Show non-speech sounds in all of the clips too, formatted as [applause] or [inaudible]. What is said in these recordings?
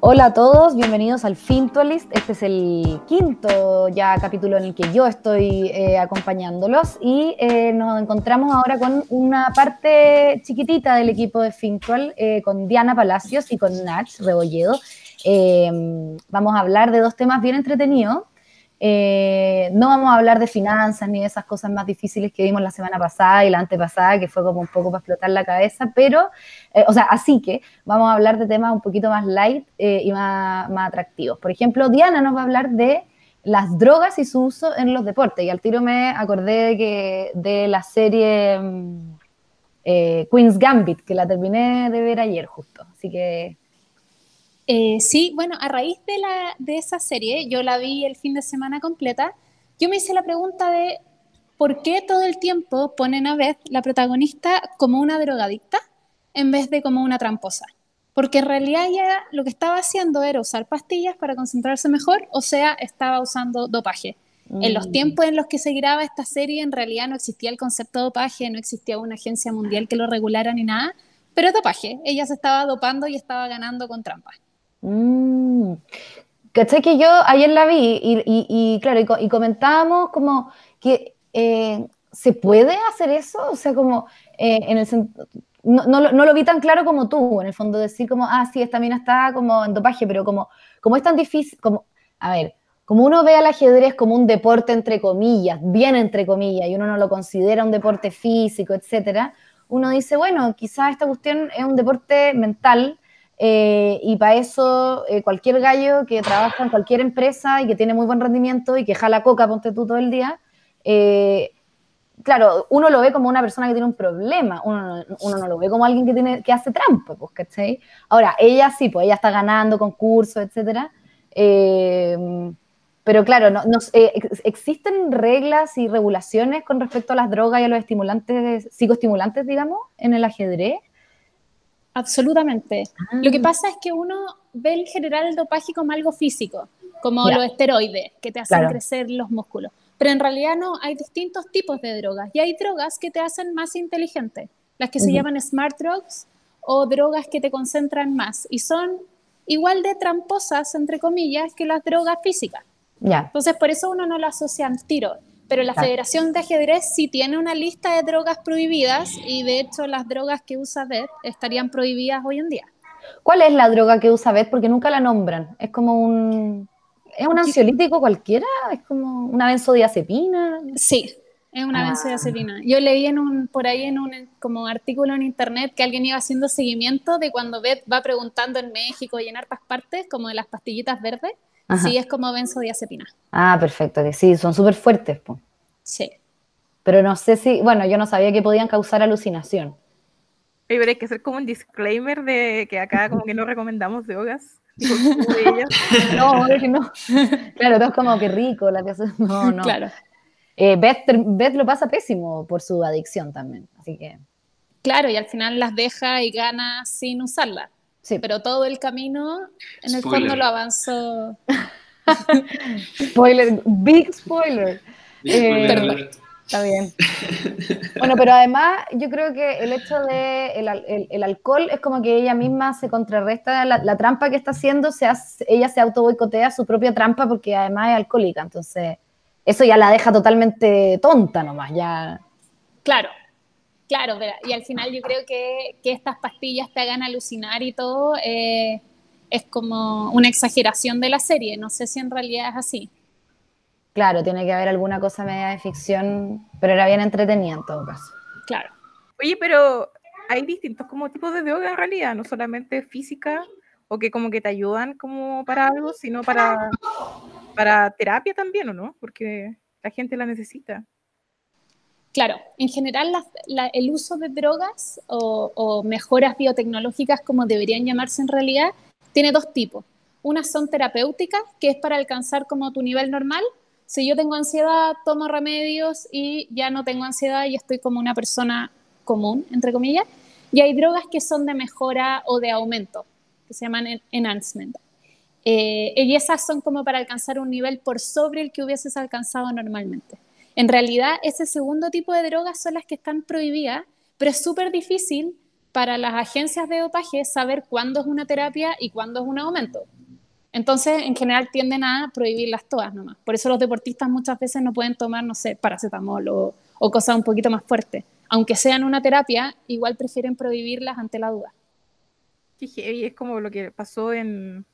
Hola a todos, bienvenidos al Fintualist. Este es el quinto ya capítulo en el que yo estoy eh, acompañándolos y eh, nos encontramos ahora con una parte chiquitita del equipo de Fintual, eh, con Diana Palacios y con Nach Rebolledo. vamos a hablar de dos temas bien entretenidos. Eh, no vamos a hablar de finanzas ni de esas cosas más difíciles que vimos la semana pasada y la antepasada, que fue como un poco para explotar la cabeza, pero, eh, o sea, así que vamos a hablar de temas un poquito más light eh, y más, más, atractivos. Por ejemplo, Diana nos va a hablar de las drogas y su uso en los deportes. Y al tiro me acordé de, que, de la serie mm, Queen's Gambit, que la terminé de ver ayer justo. Así que eh, sí, bueno, a raíz de, la, de esa serie, yo la vi el fin de semana completa, yo me hice la pregunta de por qué todo el tiempo ponen a Beth, la protagonista, como una drogadicta en vez de como una tramposa. Porque en realidad ella lo que estaba haciendo era usar pastillas para concentrarse mejor, o sea, estaba usando dopaje. En los mm. tiempos en los que se graba esta serie, en realidad no existía el concepto de dopaje, no existía una agencia mundial que lo regulara ni nada, pero dopaje. Ella se estaba dopando y estaba ganando con trampas. Mm. ¿Cachai? Que yo ayer la vi y, claro, y, comentábamos como que eh, se puede hacer eso, o sea, como eh, en el no, no, no, lo vi tan claro como tú, en el fondo, decir como, ah, sí, esta mina está como en dopaje, pero como, como es tan difícil, como, a ver, como uno ve al ajedrez como un deporte entre comillas, bien entre comillas, y uno no lo considera un deporte físico, etcétera, uno dice, bueno, quizás esta cuestión es un deporte mental, eh, y para eso, eh, cualquier gallo que trabaja en cualquier empresa y que tiene muy buen rendimiento y que jala coca, ponte tú todo el día, eh, claro, uno lo ve como una persona que tiene un problema, uno no, uno no lo ve como alguien que, tiene, que hace trampa, pues, ¿cachai? Ahora, ella sí, pues ella está ganando concursos, etcétera. pero claro, no, ¿existen reglas y regulaciones con respecto a las drogas y a los estimulantes, psicoestimulantes, digamos, en el ajedrez? Absolutamente. Lo que ah. pasa es que uno ve en general el dopaje como algo físico, como los esteroides que te hacen crecer los músculos. Pero en realidad no, hay distintos tipos de drogas y hay drogas que te hacen más inteligente, las que se llaman smart drugs o drogas que te concentran más y son igual de tramposas, entre comillas, que las drogas físicas. Entonces, por eso uno no lo asocia al tiro. Pero la Federación de Ajedrez sí tiene una lista de drogas prohibidas y de hecho las drogas que usa Beth estarían prohibidas hoy en día. ¿Cuál es la droga que usa Beth? Porque nunca la nombran. Es como un... ¿Es un ansiolítico cualquiera? ¿Es como una benzodiazepina? Sí, es una ah. benzodiazepina. Yo leí en un, por ahí en un como artículo en internet que alguien iba haciendo seguimiento de cuando Beth va preguntando en México y en hartas partes, como de las pastillitas verdes, Sí, es como benzodiazepina. Ah, perfecto, que sí, son súper fuertes. pues. Sí. Pero no sé si, bueno, yo no sabía que podían causar alucinación. pero hay que hacer como un disclaimer de que acá como que no recomendamos drogas. [laughs] no, es que no. [laughs] Claro, todo es como que rico la que [laughs] No, no. Claro. Eh, Beth, Beth, lo pasa pésimo por su adicción también, así que. Claro, y al final las deja y gana sin usarla. Sí. Pero todo el camino, en el fondo lo avanzó. [laughs] spoiler, big spoiler. Eh, está bien. [laughs] Bueno, pero además yo creo que el hecho de el, alcohol es como que ella misma se contrarresta la, trampa que está haciendo, se ella se auto boicotea su propia trampa porque además es alcohólica, entonces eso ya la deja totalmente tonta nomás, ya. Claro, Claro, y al final yo creo que, que estas pastillas te hagan alucinar y todo eh, es como una exageración de la serie. No sé si en realidad es así. Claro, tiene que haber alguna cosa media de ficción, pero era bien entretenida en todo caso. Claro. Oye, pero hay distintos como tipos de droga en realidad, no solamente física o que como que te ayudan como para algo, sino para, para terapia también, ¿o no? Porque la gente la necesita. Claro, en general el uso de drogas o, mejoras biotecnológicas, como deberían llamarse en realidad, tiene dos tipos. Unas son terapéuticas, que es para alcanzar como tu nivel normal. Si yo tengo ansiedad, tomo remedios y ya no tengo ansiedad y estoy como una persona común, entre comillas. Y hay drogas que son de mejora o de aumento, que se llaman enhancement. Eh, y esas son como para alcanzar un nivel por sobre el que hubieses alcanzado normalmente. En realidad, ese segundo tipo de drogas son las que están prohibidas, pero es súper difícil para las agencias de dopaje saber cuándo es una terapia y cuándo es un aumento. Entonces, en general tienden a prohibirlas todas nomás. Por eso los deportistas muchas veces no pueden tomar, no sé, paracetamol o, o cosas un poquito más fuertes. Aunque sean una terapia, igual prefieren prohibirlas ante la duda. Y es como lo que pasó en,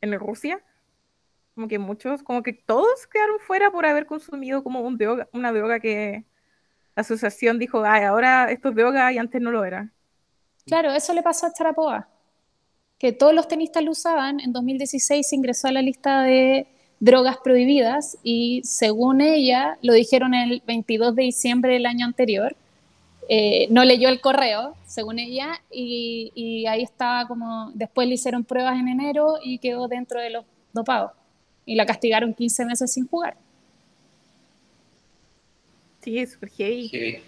en Rusia. Como que muchos, como que todos quedaron fuera por haber consumido como un una droga que la asociación dijo, ay, ahora esto es droga y antes no lo era. Claro, eso le pasó a Charapoa, que todos los tenistas lo usaban. En 2016 se ingresó a la lista de drogas prohibidas y según ella, lo dijeron el 22 de diciembre del año anterior, eh, no leyó el correo, según ella, y, ahí estaba como, después le hicieron pruebas en enero y quedó dentro de los dopados. Y la castigaron 15 meses sin jugar. Sí, es súper heavy.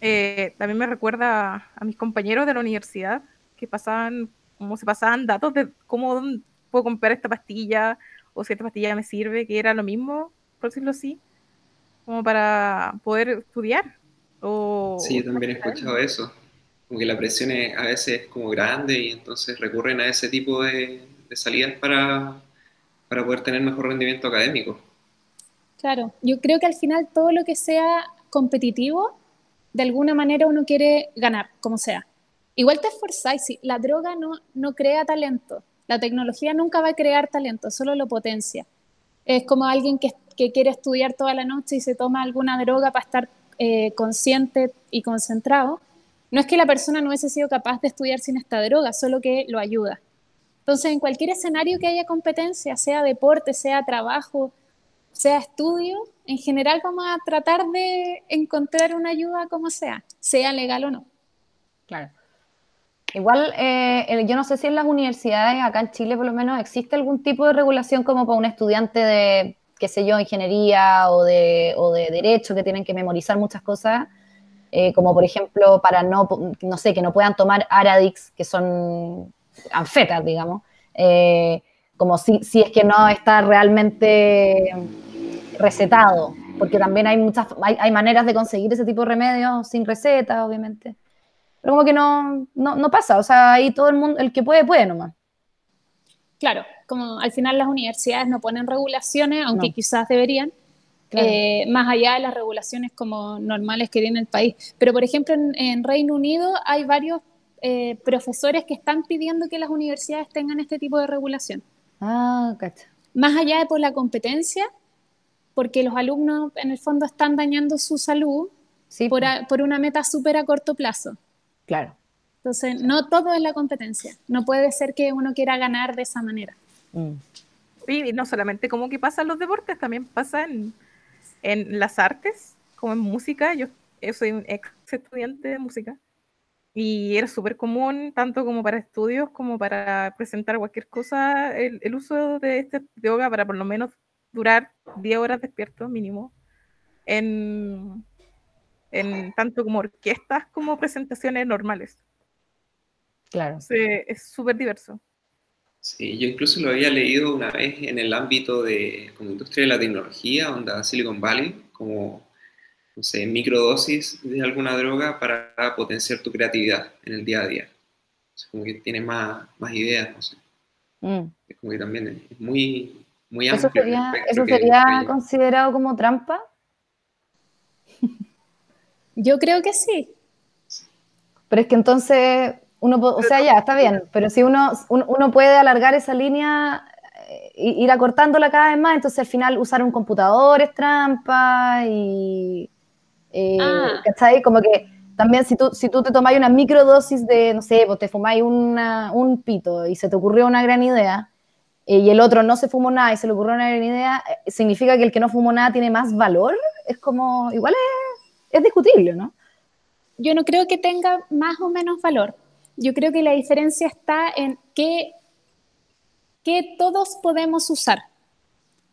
Eh, también me recuerda a mis compañeros de la universidad que pasaban, como se pasaban datos de cómo puedo comprar esta pastilla o si esta pastilla me sirve, que era lo mismo, por decirlo así, como para poder estudiar sí, yo también he escuchado eso. Como que la presión es, a veces es como grande y entonces recurren a ese tipo de, salidas para, para poder tener mejor rendimiento académico. Claro, yo creo que al final todo lo que sea competitivo, de alguna manera uno quiere ganar, como sea. Igual te esforzáis, la droga no, no crea talento, la tecnología nunca va a crear talento, solo lo potencia. Es como alguien que, que quiere estudiar toda la noche y se toma alguna droga para estar eh, consciente y concentrado, no es que la persona no hubiese sido capaz de estudiar sin esta droga, solo que lo ayuda. Entonces, en cualquier escenario que haya competencia, sea deporte, sea trabajo, sea estudio, en general vamos a tratar de encontrar una ayuda como sea, sea legal o no. Claro. Igual, eh, yo no sé si en las universidades, acá en Chile por lo menos, existe algún tipo de regulación como para un estudiante de qué sé yo, ingeniería o de, o de derecho, que tienen que memorizar muchas cosas, eh, como por ejemplo para no, no sé, que no puedan tomar Aradix, que son anfetas, digamos, eh, como si, si es que no está realmente recetado, porque también hay muchas, hay, hay, maneras de conseguir ese tipo de remedios sin receta, obviamente. Pero como que no, no, no pasa, o sea, ahí todo el mundo, el que puede, puede nomás. Claro, como al final las universidades no ponen regulaciones, aunque quizás deberían, eh, más allá de las regulaciones como normales que tiene el país. Pero, por ejemplo, en, Reino Unido hay varios eh, profesores que están pidiendo que las universidades tengan este tipo de regulación. Ah, cacha. Más allá de por la competencia, porque los alumnos en el fondo están dañando su salud por, por una meta súper a corto plazo. Claro. Entonces, no todo es la competencia. No puede ser que uno quiera ganar de esa manera. Mm. Y no solamente como que pasa en los deportes, también pasa en, las artes, como en música. Yo, soy un ex estudiante de música y era súper común, tanto como para estudios como para presentar cualquier cosa, el, uso de este yoga para por lo menos durar 10 horas despierto mínimo en, en tanto como orquestas como presentaciones normales. Claro. es súper diverso. Sí, yo incluso lo había leído una vez en el ámbito de como industria de la tecnología, onda Silicon Valley, como, no sé, microdosis de alguna droga para potenciar tu creatividad en el día a día. como que tienes más, más ideas, no sé. Mm. Es como que también es muy, muy amplio. ¿Eso sería, ¿eso sería considerado como trampa? [laughs] Yo creo que sí. Pero es que entonces uno, o sea, ya, está bien, pero si uno, uno puede alargar esa línea, eh, ir acortándola cada vez más, entonces al final usar un computador es trampa y... Eh, ah. ¿Cachai? Como que también si tú, si tú te tomáis una microdosis de, no sé, pues te fumáis un pito y se te ocurrió una gran idea, eh, y el otro no se fumó nada y se le ocurrió una gran idea, ¿significa que el que no fumó nada tiene más valor? Es como, igual es, es discutible, ¿no? Yo no creo que tenga más o menos valor yo creo que la diferencia está en que, que todos podemos usar.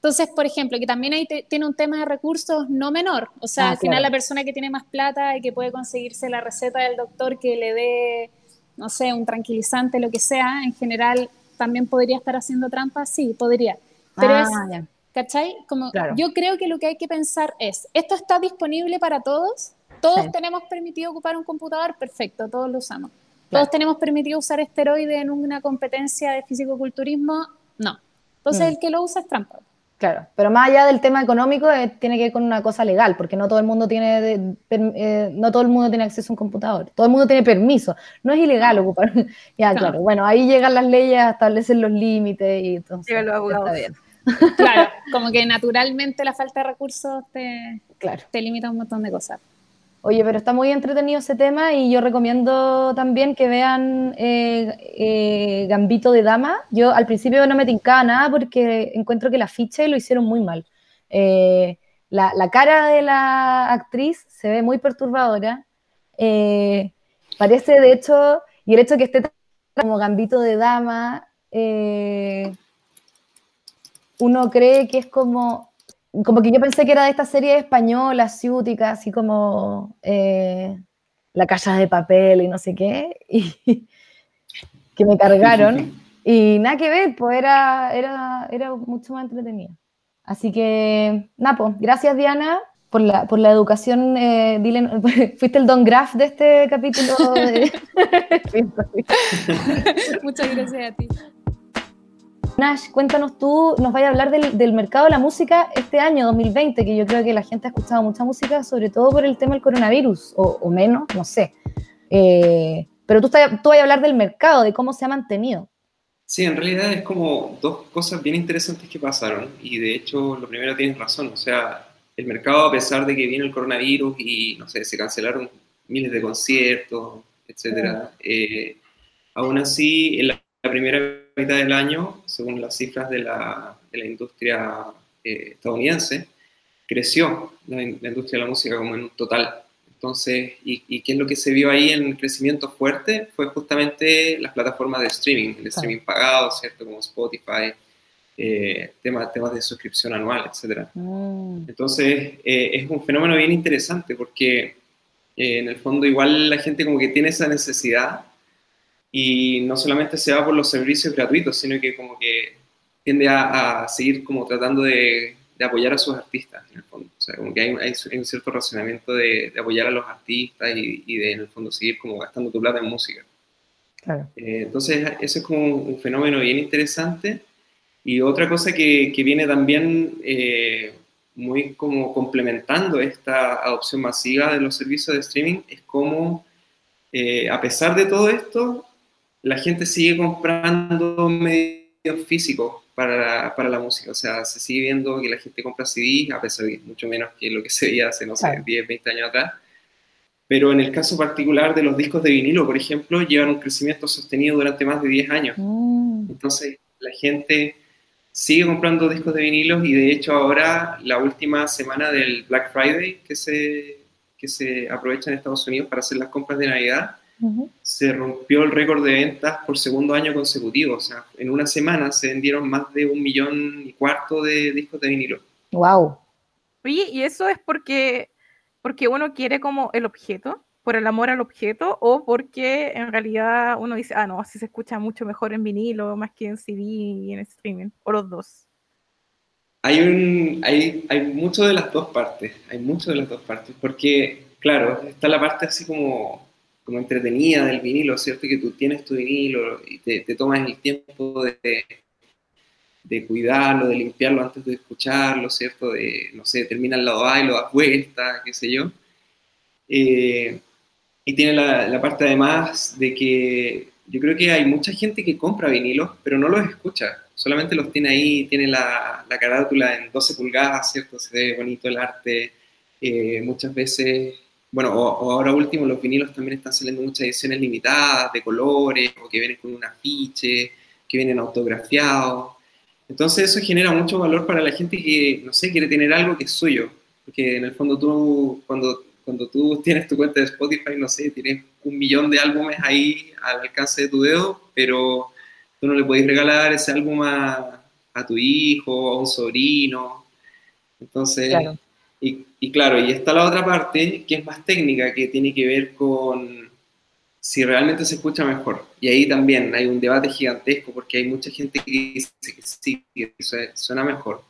Entonces, por ejemplo, que también ahí tiene un tema de recursos no menor. O sea, ah, al final la persona que tiene más plata y que puede conseguirse la receta del doctor que le dé, no sé, un tranquilizante, lo que sea, en general también podría estar haciendo trampa, sí, podría. Pero ah, es, ¿cachai? Como yo creo que lo que hay que pensar es, ¿esto está disponible para todos? ¿Todos tenemos permitido ocupar un computador? Perfecto, todos lo usamos. ¿Todos tenemos permitido usar esteroide en una competencia de fisicoculturismo? No. Entonces, mm. el que lo usa es trampa. Claro, pero más allá del tema económico, eh, tiene que ver con una cosa legal, porque no todo el mundo tiene eh, no todo el mundo tiene acceso a un computador, todo el mundo tiene permiso, no es ilegal ocupar. [laughs] ya, claro. bueno, ahí llegan las leyes a establecer los límites y entonces Llegan los abogados. Claro, [laughs] como que naturalmente la falta de recursos te, claro. te limita un montón de cosas. Oye, pero está muy entretenido ese tema y yo recomiendo también que vean eh, eh, Gambito de Dama. Yo al principio no me tincaba nada porque encuentro que la ficha lo hicieron muy mal. Eh, la, cara de la actriz se ve muy perturbadora. parece, de hecho, y el hecho de que esté como Gambito de Dama, uno cree que es como como que yo pensé que era de esta serie española, ciútica, así como eh, La Casa de Papel y no sé qué, y [laughs] que me cargaron. Y nada que ver, pues era, era, era mucho más entretenida. Así que, Napo, pues, gracias Diana por la, por la educación. Eh, [laughs] fuiste el Don Graf de este capítulo. [laughs] Muchas gracias a ti. Nash, cuéntanos tú, nos vaya a hablar del, mercado de la música este año 2020, que yo creo que la gente ha escuchado mucha música, sobre todo por el tema del coronavirus, o, menos, no sé. Eh, pero tú, tú vas a hablar del mercado, de cómo se ha mantenido. Sí, en realidad es como dos cosas bien interesantes que pasaron, y de hecho lo primero tienes razón, o sea, el mercado a pesar de que vino el coronavirus y, no sé, se cancelaron miles de conciertos, etcétera, eh, aún así en la primera mitad del año, según las cifras de la, de la industria eh, estadounidense, creció la, industria de la música como en un total. Entonces, y, qué es lo que se vio ahí en crecimiento fuerte? Fue justamente las plataformas de streaming, el streaming pagado, ¿cierto? Como Spotify, eh, temas, temas de suscripción anual, etc. Mm. Entonces, eh, es un fenómeno bien interesante porque en el fondo igual la gente como que tiene esa necesidad y no solamente se va por los servicios gratuitos, sino que como que tiende a, seguir como tratando de, de, apoyar a sus artistas, en el fondo. O sea, como que hay, hay, un cierto razonamiento de, de, apoyar a los artistas y, y, de, en el fondo, seguir como gastando tu plata en música. Claro. Eh, entonces, eso es como un, fenómeno bien interesante. Y otra cosa que, que viene también eh, muy como complementando esta adopción masiva de los servicios de streaming es como, eh, a pesar de todo esto, la gente sigue comprando medios físicos para, para, la música. O sea, se sigue viendo que la gente compra CDs, a pesar de mucho menos que lo que se veía hace, no sé, 10, 20 años atrás. Pero en el caso particular de los discos de vinilo, por ejemplo, llevan un crecimiento sostenido durante más de 10 años. Mm. Entonces, la gente sigue comprando discos de vinilos y de hecho ahora, la última semana del Black Friday que se, que se aprovecha en Estados Unidos para hacer las compras de Navidad, se rompió el récord de ventas por segundo año consecutivo. O sea, en una semana se vendieron más de un millón y cuarto de discos de vinilo. ¡Wow! Oye, ¿y eso es porque, porque uno quiere como el objeto? ¿Por el amor al objeto? ¿O porque en realidad uno dice, ah, no, así se escucha mucho mejor en vinilo, más que en CD y en streaming? ¿O los dos? Hay, un, hay, hay mucho de las dos partes, hay mucho de las dos partes, porque, claro, está la parte así como como entretenida del vinilo, ¿cierto? Que tú tienes tu vinilo y te, tomas el tiempo de, de, cuidarlo, de limpiarlo antes de escucharlo, ¿cierto? De, no sé, termina el lado A y lo das vuelta, qué sé yo. Eh, y tiene la, la, parte además de que yo creo que hay mucha gente que compra vinilos, pero no los escucha, solamente los tiene ahí, tiene la, la carátula en 12 pulgadas, ¿cierto? Se ve bonito el arte. Eh, muchas veces bueno, o, ahora último, los vinilos también están saliendo muchas ediciones limitadas de colores, o que vienen con un afiche, que vienen autografiados. Entonces eso genera mucho valor para la gente que, no sé, quiere tener algo que es suyo. Porque en el fondo tú, cuando, cuando tú [laughs] tienes tu cuenta de Spotify, no sé, tienes un millón de álbumes ahí al alcance de tu dedo, pero tú no le podés regalar ese álbum a, a tu hijo, a un sobrino. Entonces, claro. Y, claro, y está la otra parte que es más técnica, que tiene que ver con si realmente se escucha mejor. Y ahí también hay un debate gigantesco porque hay mucha gente que dice que sí, que suena mejor,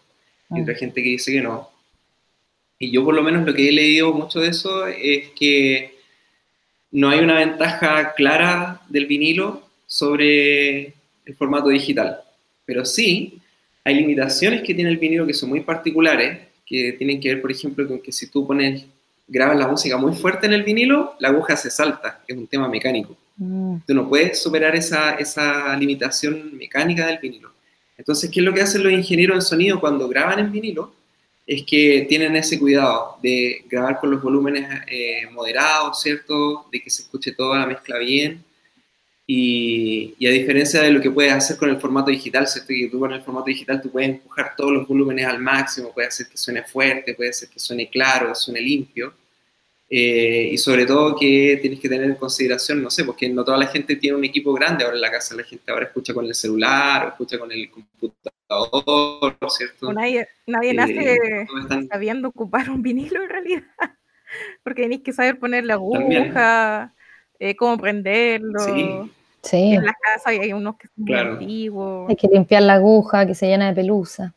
y otra ah. gente que dice que no. Y yo por lo menos lo que he leído mucho de eso es que no hay una ventaja clara del vinilo sobre el formato digital, pero sí hay limitaciones que tiene el vinilo que son muy particulares, que tienen que ver, por ejemplo, con que si tú pones, grabas la música muy fuerte en el vinilo, la aguja se salta, es un tema mecánico. Mm. Tú no puedes superar esa, esa limitación mecánica del vinilo. Entonces, ¿qué es lo que hacen los ingenieros de sonido cuando graban en vinilo? Es que tienen ese cuidado de grabar con los volúmenes eh, moderados, ¿cierto? De que se escuche toda la mezcla bien. Y, a diferencia de lo que puedes hacer con el formato digital, ¿cierto? Que tú con el formato digital tú puedes empujar todos los volúmenes al máximo, puedes hacer que suene fuerte, puede hacer que suene claro, suene limpio. Eh, y sobre todo que tienes que tener en consideración, no sé, porque no toda la gente tiene un equipo grande ahora en la casa, la gente ahora escucha con el celular o escucha con el computador, ¿cierto? nadie, nadie eh, nace sabiendo ocupar un vinilo en realidad, [laughs] porque tenéis que saber poner la aguja, eh, cómo prenderlo. Sí. En la casa hay unos que son antiguos. Hay que limpiar la aguja que se llena de pelusa.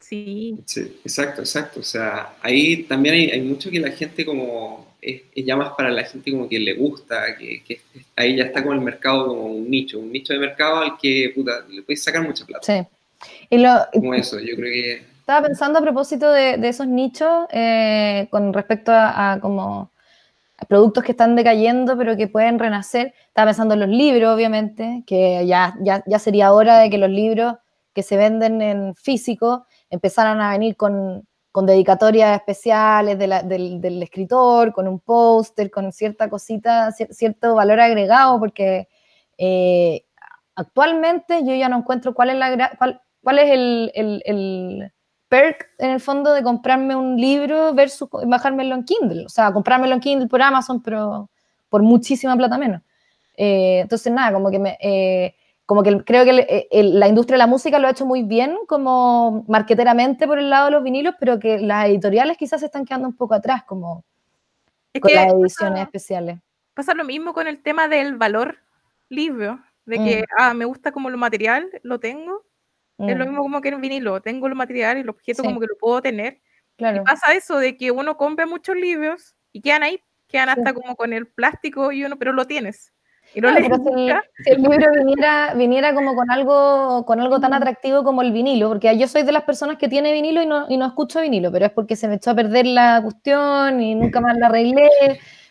Sí. exacto, exacto. O sea, ahí también hay, mucho que la gente como es, ya más para la gente como que le gusta, que, ahí ya está como el mercado como un nicho, un nicho de mercado al que puta, le puedes sacar mucha plata. Sí. Y lo, como eso, yo creo que... Estaba pensando a propósito de, esos nichos eh, con respecto a, como productos que están decayendo pero que pueden renacer. Estaba pensando en los libros, obviamente, que ya, ya, ya sería hora de que los libros que se venden en físico empezaran a venir con, con dedicatorias especiales del, escritor, con un póster, con cierta cosita, cierto valor agregado, porque eh, actualmente yo ya no encuentro cuál es, la, cuál, cuál es el, perk en el fondo de comprarme un libro versus bajármelo en Kindle. O sea, comprármelo en Kindle por Amazon, pero por muchísima plata menos. Eh, entonces, nada, como que me... Eh, como que creo que la industria de la música lo ha hecho muy bien como marqueteramente por el lado de los vinilos, pero que las editoriales quizás se están quedando un poco atrás como con las ediciones especiales. Pasa lo mismo con el tema del valor libro, de que, mm. ah, me gusta como lo material, lo tengo. Es lo mm. mismo como que en vinilo, tengo lo material y el objeto como que lo puedo tener. Claro. Y pasa eso de que uno compra muchos libros y quedan ahí, quedan hasta como con el plástico y uno, pero lo tienes. Y no si, el libro viniera, viniera como con algo, con algo tan atractivo como el vinilo, porque yo soy de las personas que tiene vinilo y no, y no escucho vinilo, pero es porque se me echó a perder la cuestión y nunca más la arreglé,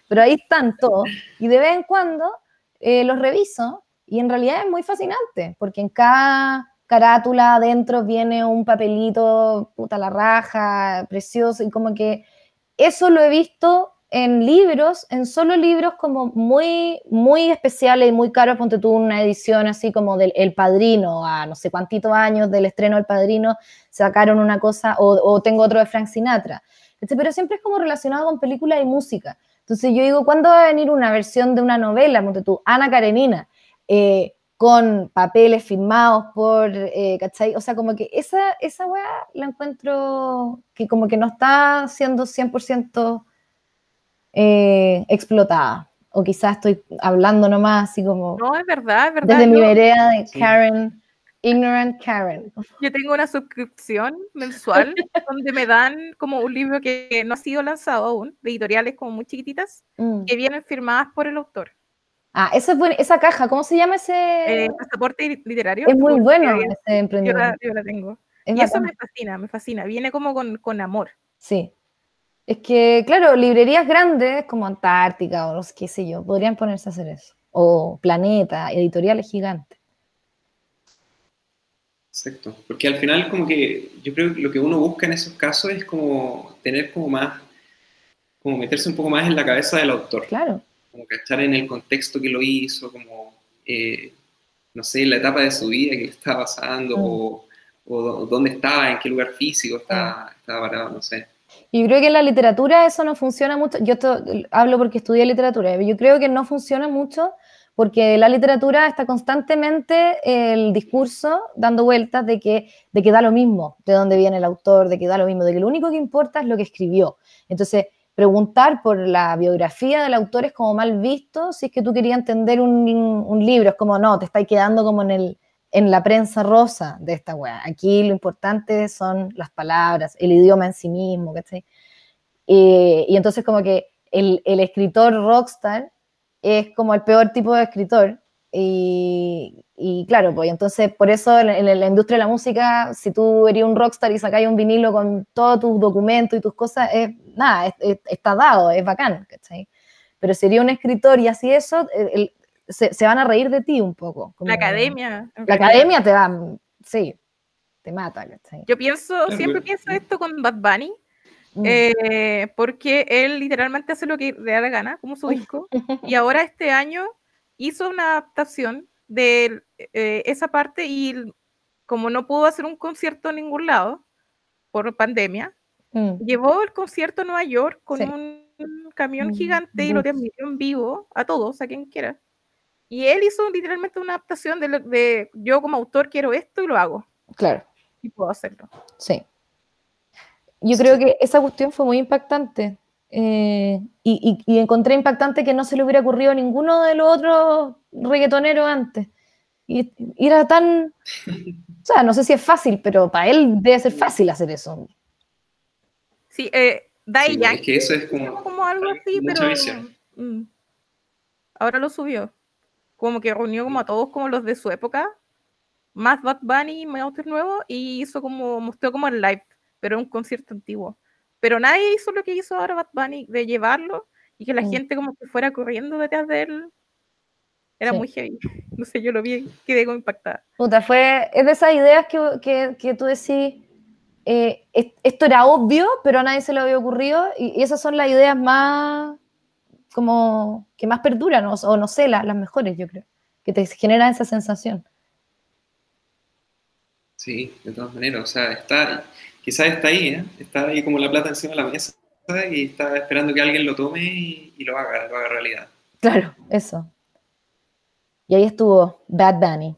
pero ahí están todos. Y de vez en cuando eh, los reviso y en realidad es muy fascinante, porque en cada carátula adentro viene un papelito, puta la raja, precioso, y como que eso lo he visto en libros, en solo libros como muy, muy especiales y muy caros, ponte tú una edición así como del El Padrino, a no sé cuántitos años del estreno del Padrino, sacaron una cosa, o, tengo otro de Frank Sinatra, pero siempre es como relacionado con película y música. Entonces yo digo, ¿cuándo va a venir una versión de una novela, ponte tú, Ana Karenina, eh, con papeles firmados por, eh, ¿cachai? O sea, como que esa, esa weá la encuentro que como que no está siendo 100% eh, explotada. O quizás estoy hablando nomás así como... No, es verdad, es verdad. Desde mi vereda de Karen, Ignorant Karen. Yo tengo una suscripción mensual [laughs] donde me dan como un libro que no ha sido lanzado aún, de editoriales como muy chiquititas, mm. que vienen firmadas por el autor. Ah, esa, esa caja, ¿cómo se llama ese? Eh, pasaporte literario. Es muy bueno ese emprendimiento. Yo la, tengo. y eso me fascina, me fascina. Viene como con, con amor. Sí, es que, claro, librerías grandes como Antártica o los qué sé yo, podrían ponerse a hacer eso. O Planeta, editoriales gigantes. Exacto, porque al final como que yo creo que lo que uno busca en esos casos es como tener como más, como meterse un poco más en la cabeza del autor. Claro. Como estar en el contexto que lo hizo, como, eh, no sé, la etapa de su vida que le estaba pasando, mm. o, o, dónde estaba, en qué lugar físico estaba, mm. estaba parado, no sé. Y creo que en la literatura eso no funciona mucho. Yo hablo porque estudié literatura. Yo creo que no funciona mucho porque la literatura está constantemente el discurso dando vueltas de que, de que da lo mismo de dónde viene el autor, de que da lo mismo, de que lo único que importa es lo que escribió. Entonces, preguntar por la biografía del autor es como mal visto si es que tú querías entender un, libro. Es como, no, te estáis quedando como en el, en la prensa rosa de esta weá. Aquí lo importante son las palabras, el idioma en sí mismo, ¿cachai? y entonces como que el, el, escritor rockstar es como el peor tipo de escritor. Y claro, pues entonces por eso en, la industria de la música, si tú eres un rockstar y sacáis un vinilo con todos tus documentos y tus cosas, es, nada, está dado, es bacán, ¿cachai? Pero si eres un escritor y así eso, se, se, van a reír de ti un poco. la academia. La academia te va, sí, te mata, ¿cachai? Yo pienso, siempre pienso esto con Bad Bunny, mm. eh, porque él literalmente hace lo que le da la gana, como su disco, [laughs] y ahora este año hizo una adaptación de eh, esa parte y como no pudo hacer un concierto en ningún lado por pandemia, mm. llevó el concierto a Nueva York con un camión mm, gigante y lo transmitió en vivo a todos, a quien quiera. Y él hizo literalmente una adaptación de, de yo como autor quiero esto y lo hago. Claro y puedo hacerlo. Sí. Yo creo que esa cuestión fue muy impactante. Eh, y, encontré impactante que no se le hubiera ocurrido a ninguno de los otros reggaetoneros antes. Y, era tan. O sea, no sé si es fácil, pero para él debe ser fácil hacer eso. Sí, eh, Dai Es que eso es como, como algo así, pero. Mm, ahora lo subió. Como que reunió como a todos como los de su época más Bad Bunny, otro nuevo, y hizo como, mostró como el live, pero un concierto antiguo. Pero nadie hizo lo que hizo ahora Bad Bunny, de llevarlo y que la mm. gente como que fuera corriendo detrás de él. Era muy heavy. [laughs] No sé, yo lo vi y quedé como impactada. Puta, fue, es de esas ideas que, que, que tú decís, eh, esto era obvio, pero a nadie se le había ocurrido, y, esas son las ideas más, como, que más perduran, o, o no sé, las mejores, yo creo, que te generan esa sensación. Sí, de todas maneras, o sea, está, quizás está ahí, ¿eh? está ahí como la plata encima de la mesa y está esperando que alguien lo tome y, lo haga, lo haga realidad. Claro, eso. Y ahí estuvo Bad Bunny.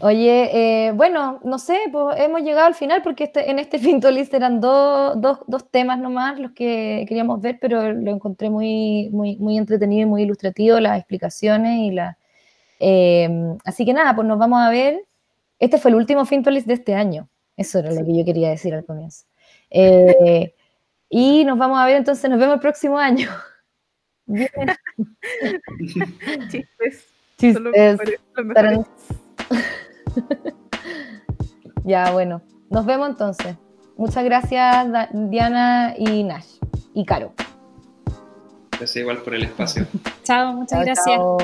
Oye, eh, bueno, no sé, pues hemos llegado al final porque este, en este Fintolist eran dos, temas nomás los que queríamos ver, pero lo encontré muy, muy, muy entretenido y muy ilustrativo, las explicaciones y la, Em, así que nada, pues nos vamos a ver. Este fue el último Fintolis de este año. Eso era lo que yo quería decir al comienzo. Eh, y nos vamos a ver entonces, nos vemos el próximo año. [laughs] Bien. Chistes. Chistes. [laughs] ya, bueno. Nos vemos entonces. Muchas gracias, Diana y Nash. Y Caro. Gracias igual por el espacio. [laughs] chao, muchas gracias. chao.